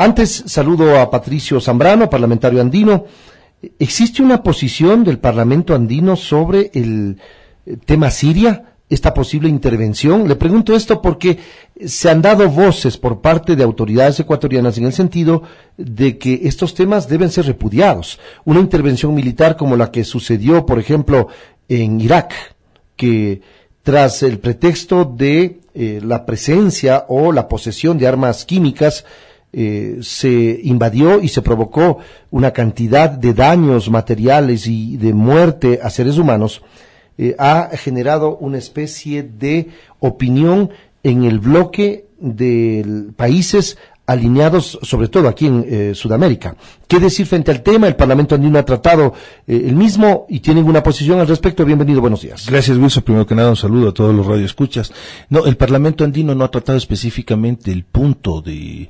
Antes saludo a Patricio Zambrano, parlamentario andino. ¿Existe una posición del Parlamento andino sobre el tema Siria? esta posible intervención? Le pregunto esto porque se han dado voces por parte de autoridades ecuatorianas en el sentido de que estos temas deben ser repudiados. Una intervención militar como la que sucedió, por ejemplo, en Irak, que tras el pretexto de eh, la presencia o la posesión de armas químicas, eh, se invadió y se provocó una cantidad de daños materiales y de muerte a seres humanos, eh, ha generado una especie de opinión en el bloque de países alineados, sobre todo aquí en eh, Sudamérica. ¿Qué decir frente al tema? El Parlamento andino ha tratado eh, el mismo y tienen una posición al respecto. Bienvenido, buenos días. Gracias, Wilson. Primero que nada, un saludo a todos los radioescuchas. No, el Parlamento andino no ha tratado específicamente el punto de,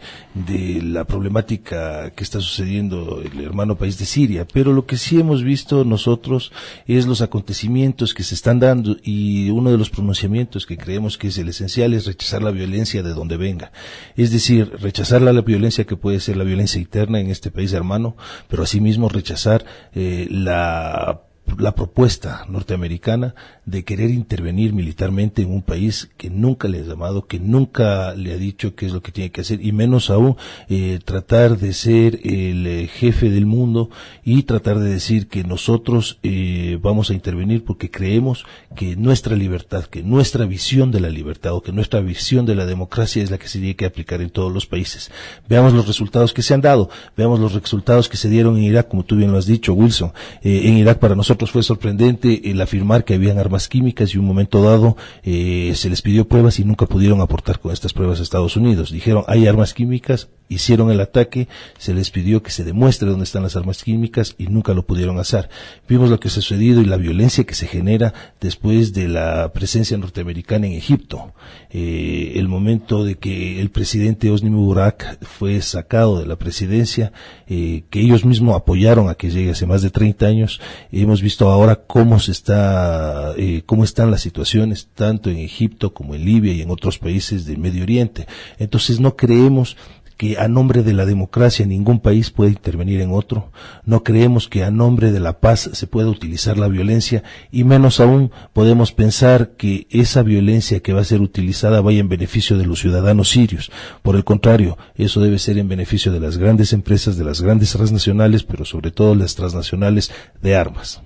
la problemática que está sucediendo en el hermano país de Siria, pero lo que sí hemos visto nosotros es los acontecimientos que se están dando y uno de los pronunciamientos que creemos que es el esencial es rechazar la violencia de donde venga. Es decir, rechazar la, violencia que puede ser la violencia interna en este país hermano mano, pero asimismo rechazar eh, la la propuesta norteamericana de querer intervenir militarmente en un país que nunca le ha llamado, que nunca le ha dicho qué es lo que tiene que hacer, y menos aún eh, tratar de ser el eh, jefe del mundo y tratar de decir que nosotros eh, vamos a intervenir porque creemos que nuestra libertad, que nuestra visión de la libertad o que nuestra visión de la democracia es la que se tiene que aplicar en todos los países. Veamos los resultados que se han dado, veamos los resultados que se dieron en Irak, como tú bien lo has dicho, Wilson. en Irak para nosotros fue sorprendente el afirmar que habían armas químicas y un momento dado eh, se les pidió pruebas y nunca pudieron aportar con estas pruebas a Estados Unidos. Dijeron, hay armas químicas, hicieron el ataque, se les pidió que se demuestre dónde están las armas químicas y nunca lo pudieron hacer. Vimos lo que ha sucedido y la violencia que se genera después de la presencia norteamericana en Egipto. Eh, el momento de que el presidente Osni Mubarak fue sacado de la presidencia, eh, que ellos mismos apoyaron a que llegue hace más de 30 años, hemos visto ahora cómo se está, eh, cómo están las situaciones tanto en Egipto como en Libia y en otros países del Medio Oriente. Entonces no creemos que a nombre de la democracia ningún país puede intervenir en otro. No creemos que a nombre de la paz se pueda utilizar la violencia y menos aún podemos pensar que esa violencia que va a ser utilizada vaya en beneficio de los ciudadanos sirios. Por el contrario, eso debe ser en beneficio de las grandes empresas, de las grandes transnacionales, pero sobre todo las transnacionales de armas.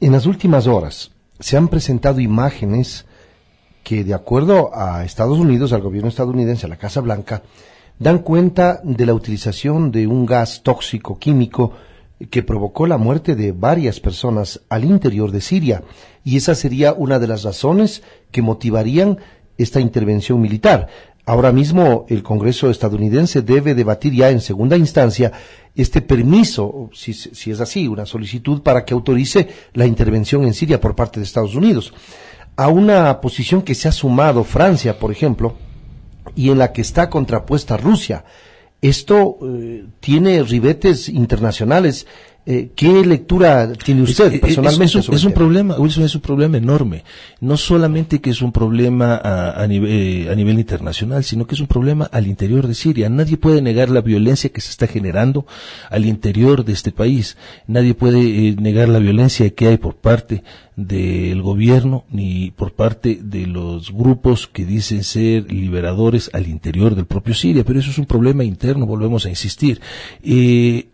En las últimas horas se han presentado imágenes que, de acuerdo a Estados Unidos, al gobierno estadounidense, a la Casa Blanca, dan cuenta de la utilización de un gas tóxico químico que provocó la muerte de varias personas al interior de Siria, y esa sería una de las razones que motivarían esta intervención militar. Ahora mismo el Congreso estadounidense debe debatir ya en segunda instancia este permiso, si, si, es así, una solicitud para que autorice la intervención en Siria por parte de Estados Unidos. A una posición que se ha sumado Francia, por ejemplo, y en la que está contrapuesta Rusia. Esto eh, tiene ribetes internacionales. Eh, ¿Qué lectura tiene usted personalmente? Es, un problema, Wilson, es un problema enorme. No solamente que es un problema a, nivel, eh, a nivel internacional, sino que es un problema al interior de Siria. Nadie puede negar la violencia que se está generando al interior de este país. Nadie puede negar la violencia que hay por parte del gobierno ni por parte de los grupos que dicen ser liberadores al interior del propio Siria, pero eso es un problema interno, volvemos a insistir. Eh,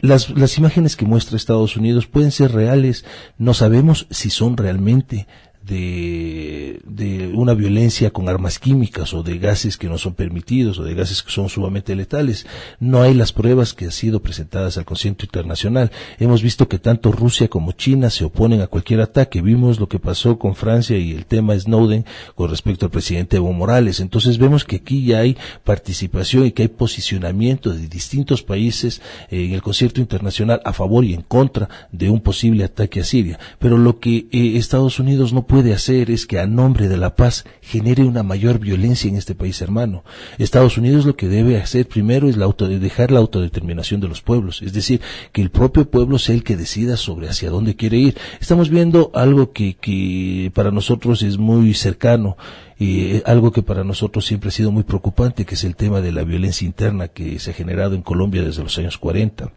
las, las imágenes que muestra Estados Unidos pueden ser reales, no sabemos si son realmente de, una violencia con armas químicas o de gases que no son permitidos o de gases que son sumamente letales. No hay las pruebas que han sido presentadas al concierto internacional. Hemos visto que tanto Rusia como China se oponen a cualquier ataque. Vimos lo que pasó con Francia y el tema Snowden con respecto al presidente Evo Morales. Entonces vemos que aquí ya hay participación y que hay posicionamiento de distintos países en el concierto internacional a favor y en contra de un posible ataque a Siria. Pero lo que eh, Estados Unidos no puede hacer es que a nombre de la paz genere una mayor violencia en este país hermano. Estados Unidos lo que debe hacer primero es la dejar la autodeterminación de los pueblos, es decir, que el propio pueblo sea el que decida sobre hacia dónde quiere ir. Estamos viendo algo que, que para nosotros es muy cercano y algo que para nosotros siempre ha sido muy preocupante, que es el tema de la violencia interna que se ha generado en Colombia desde los años 40.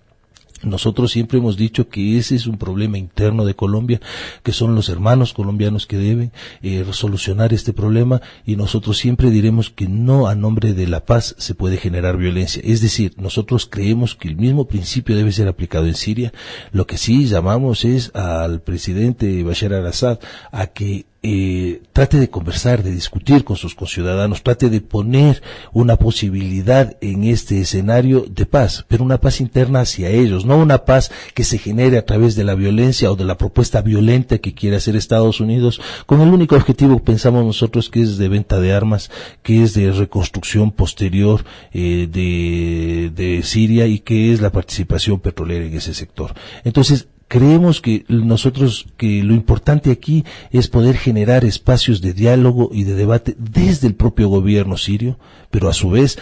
Nosotros siempre hemos dicho que ese es un problema interno de Colombia, que son los hermanos colombianos que deben eh, solucionar este problema y nosotros siempre diremos que no a nombre de la paz se puede generar violencia. Es decir, nosotros creemos que el mismo principio debe ser aplicado en Siria. Lo que sí llamamos es al presidente Bashar al-Assad a que eh, trate de conversar, de discutir con sus conciudadanos, trate de poner una posibilidad en este escenario de paz, pero una paz interna hacia ellos, no una paz que se genere a través de la violencia o de la propuesta violenta que quiere hacer Estados Unidos, con el único objetivo, pensamos nosotros, que es de venta de armas, que es de reconstrucción posterior eh, de, de Siria y que es la participación petrolera en ese sector. Entonces, creemos que nosotros que lo importante aquí es poder generar espacios de diálogo y de debate desde el propio gobierno sirio, pero a su vez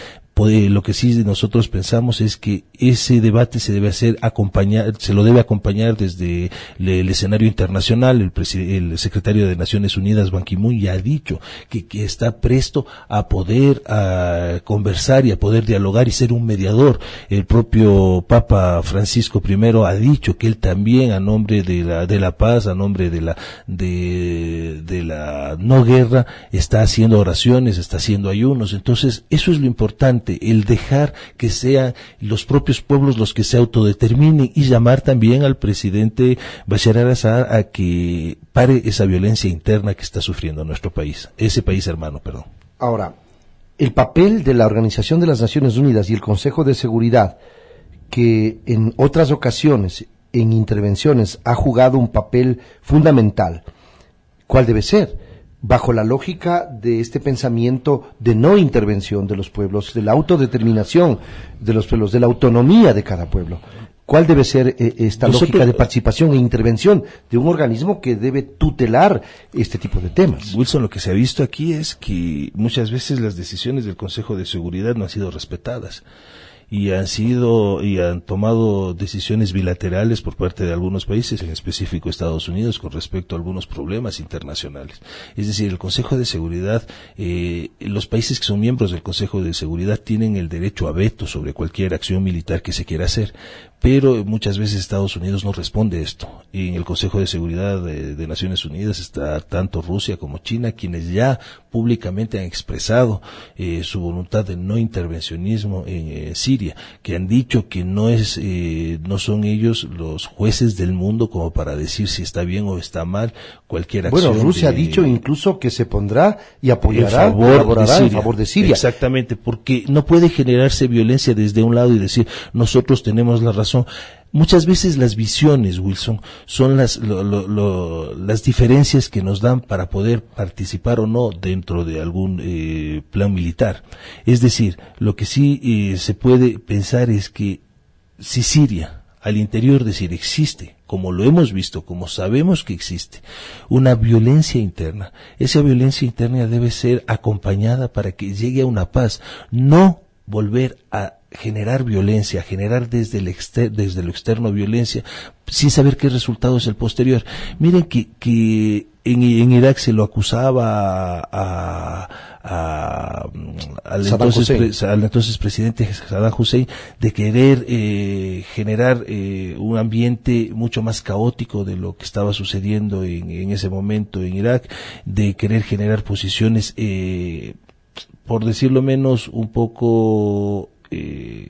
lo que sí nosotros pensamos es que ese debate se debe hacer acompañar, se lo debe acompañar desde el, escenario internacional. El, secretario de Naciones Unidas, Ban Ki-moon, ya ha dicho que, está presto a poder a conversar y a poder dialogar y ser un mediador. El propio Papa Francisco I ha dicho que él también, a nombre de la, de la paz, a nombre de la, de, de la no guerra, está haciendo oraciones, está haciendo ayunos. Entonces, eso es lo importante el dejar que sean los propios pueblos los que se autodeterminen y llamar también al presidente Bashar al-Assad a que pare esa violencia interna que está sufriendo nuestro país, ese país hermano, perdón. Ahora, el papel de la Organización de las Naciones Unidas y el Consejo de Seguridad, que en otras ocasiones, en intervenciones, ha jugado un papel fundamental, ¿cuál debe ser? Bajo la lógica de este pensamiento de no intervención de los pueblos, de la autodeterminación de los pueblos, de la autonomía de cada pueblo. ¿Cuál debe ser eh, esta lógica de participación e intervención de un organismo que debe tutelar este tipo de temas? Wilson, lo que se ha visto aquí es que muchas veces las decisiones del Consejo de Seguridad no han sido respetadas y han sido y han tomado decisiones bilaterales por parte de algunos países, en específico Estados Unidos, con respecto a algunos problemas internacionales. Es decir, el Consejo de Seguridad, eh, los países que son miembros del Consejo de Seguridad tienen el derecho a veto sobre cualquier acción militar que se quiera hacer, pero muchas veces Estados Unidos no responde a esto. Y en el Consejo de Seguridad de, Naciones Unidas está tanto Rusia como China, quienes ya públicamente han expresado eh, su voluntad de no intervencionismo en eh, Siria, que han dicho que no es, eh, no son ellos los jueces del mundo como para decir si está bien o está mal cualquier acción. Bueno, Rusia ha dicho incluso que se pondrá y apoyará, en favor de Siria. Exactamente, porque no puede generarse violencia desde un lado y decir nosotros tenemos la razón Muchas veces las visiones, Wilson, son las, las diferencias que nos dan para poder participar o no dentro de algún eh, plan militar. Es decir, lo que sí eh, se puede pensar es que si Siria, al interior de Siria, existe, como lo hemos visto, como sabemos que existe, una violencia interna, esa violencia interna debe ser acompañada para que llegue a una paz, no volver a generar violencia, generar desde, el desde lo externo violencia, sin saber qué resultado es el posterior. Miren que, que en, en Irak se lo acusaba a, a, al, entonces, al, entonces, presidente Saddam Hussein de querer eh, generar eh, un ambiente mucho más caótico de lo que estaba sucediendo en, en ese momento en Irak, de querer generar posiciones eh, por decirlo menos, un poco eh,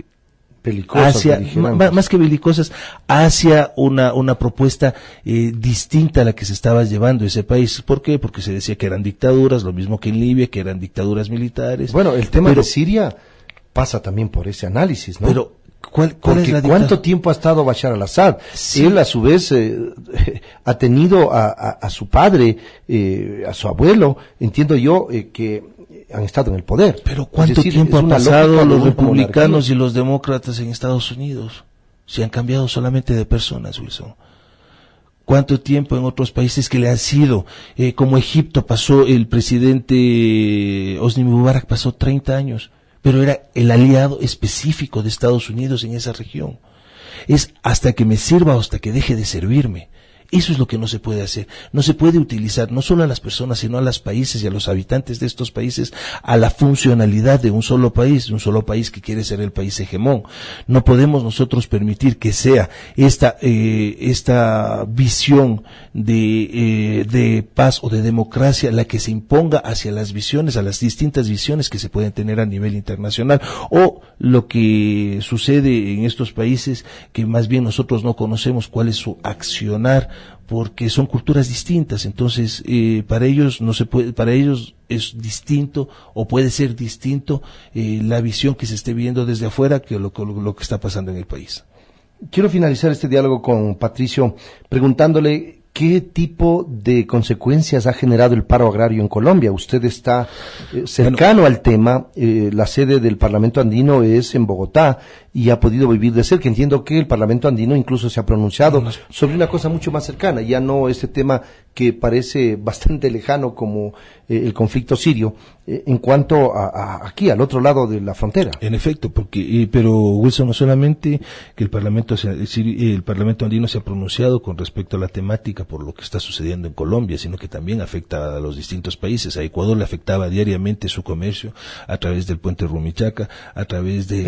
hacia, más, que belicosas, hacia una, una propuesta eh, distinta a la que se estaba llevando ese país. ¿Por qué? Porque se decía que eran dictaduras, lo mismo que en Libia, que eran dictaduras militares. Bueno, el tema de Siria pasa también por ese análisis, ¿no? Pero, ¿cuál, ¿cuánto tiempo ha estado Bashar al-Assad? Él, a su vez, eh, ha tenido a, a, su padre, eh, a su abuelo, entiendo yo, eh, que han estado en el poder. Pero ¿cuánto tiempo han pasado los republicanos y los demócratas en Estados Unidos? Se han cambiado solamente de personas, Wilson. ¿Cuánto tiempo en otros países que le han sido? Eh, como Egipto pasó, el presidente Osni Mubarak pasó 30 años, pero era el aliado específico de Estados Unidos en esa región. Es hasta que me sirva o hasta que deje de servirme. Eso es lo que no se puede hacer. No se puede utilizar no solo a las personas, sino a los países y a los habitantes de estos países a la funcionalidad de un solo país, de un solo país que quiere ser el país hegemón. No podemos nosotros permitir que sea esta, eh, esta visión de, eh, de paz o de democracia la que se imponga hacia las visiones, a las distintas visiones que se pueden tener a nivel internacional o lo que sucede en estos países que más bien nosotros no conocemos cuál es su accionar porque son culturas distintas, entonces eh, para ellos no se puede, para ellos es distinto o puede ser distinto eh, la visión que se esté viendo desde afuera que lo, lo que está pasando en el país. Quiero finalizar este diálogo con Patricio preguntándole ¿Qué tipo de consecuencias ha generado el paro agrario en Colombia? Usted está eh, cercano al tema, eh, la sede del Parlamento andino es en Bogotá y ha podido vivir de cerca. Entiendo que el Parlamento andino incluso se ha pronunciado sobre una cosa mucho más cercana, ya no ese tema que parece bastante lejano como eh, el conflicto sirio, eh, en cuanto a, aquí, al otro lado de la frontera. En efecto, porque, pero Wilson, no solamente que el Parlamento, el Parlamento andino se ha pronunciado con respecto a la temática por lo que está sucediendo en Colombia, sino que también afecta a los distintos países. A Ecuador le afectaba diariamente su comercio a través del puente Rumichaca, a través de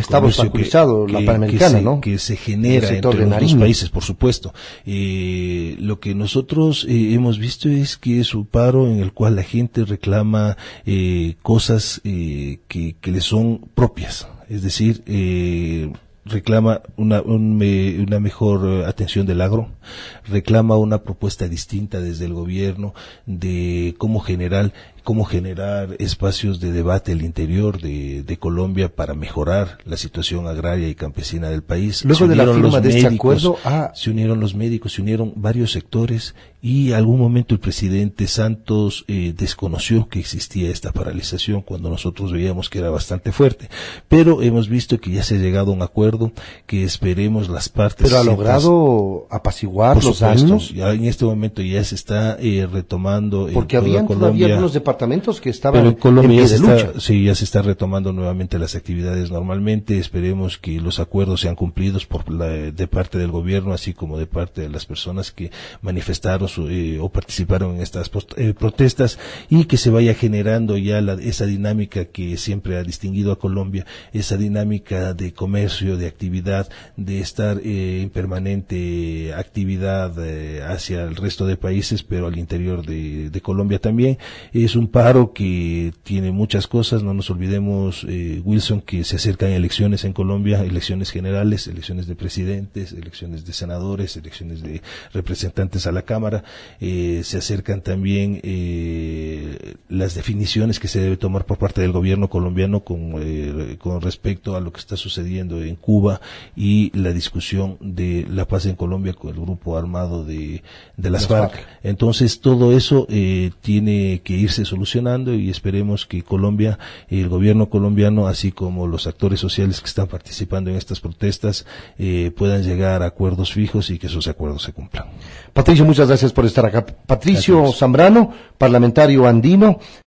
la Panamericana, que, ¿no? Que se genera entre los países, por supuesto. Eh, lo que nosotros eh, hemos visto es que es un paro en el cual la gente reclama eh, cosas que, que le son propias. Es decir, eh, reclama una, una mejor atención del agro, reclama una propuesta distinta desde el gobierno de cómo generar cómo generar espacios de debate al interior de, de, Colombia para mejorar la situación agraria y campesina del país. Luego de la firma de este acuerdo, ah. se unieron los médicos, se unieron varios sectores y algún momento el presidente Santos eh, desconoció que existía esta paralización cuando nosotros veíamos que era bastante fuerte. Pero hemos visto que ya se ha llegado a un acuerdo que esperemos las partes. Pero ha logrado apaciguar los. Ya en este momento ya se está eh, retomando. Porque habían todavía algunos departamentos que estaban Pero en Colombia ya lucha. sí, ya se está retomando nuevamente las actividades normalmente. Esperemos que los acuerdos sean cumplidos por la, de parte del gobierno, así como de parte de las personas que manifestaron eh, o participaron en estas eh, protestas y que se vaya generando ya esa dinámica que siempre ha distinguido a Colombia, esa dinámica de comercio, de actividad, de estar eh, en permanente actividad hacia el resto de países, pero al interior de, de, Colombia también. Es un paro que tiene muchas cosas, no nos olvidemos, Wilson, que se acercan elecciones en Colombia, elecciones generales, elecciones de presidentes, elecciones de senadores, elecciones de representantes a la Cámara, eh, se acercan también eh, las definiciones que se debe tomar por parte del gobierno colombiano con, eh, con respecto a lo que está sucediendo en Cuba y la discusión de la paz en Colombia con el grupo armado de, de las, FARC. Entonces todo eso tiene que irse solucionando y esperemos que Colombia, el gobierno colombiano, así como los actores sociales que están participando en estas protestas, puedan llegar a acuerdos fijos y que esos acuerdos se cumplan. Patricio, muchas gracias por estar acá. Patricio Zambrano, parlamentario andino.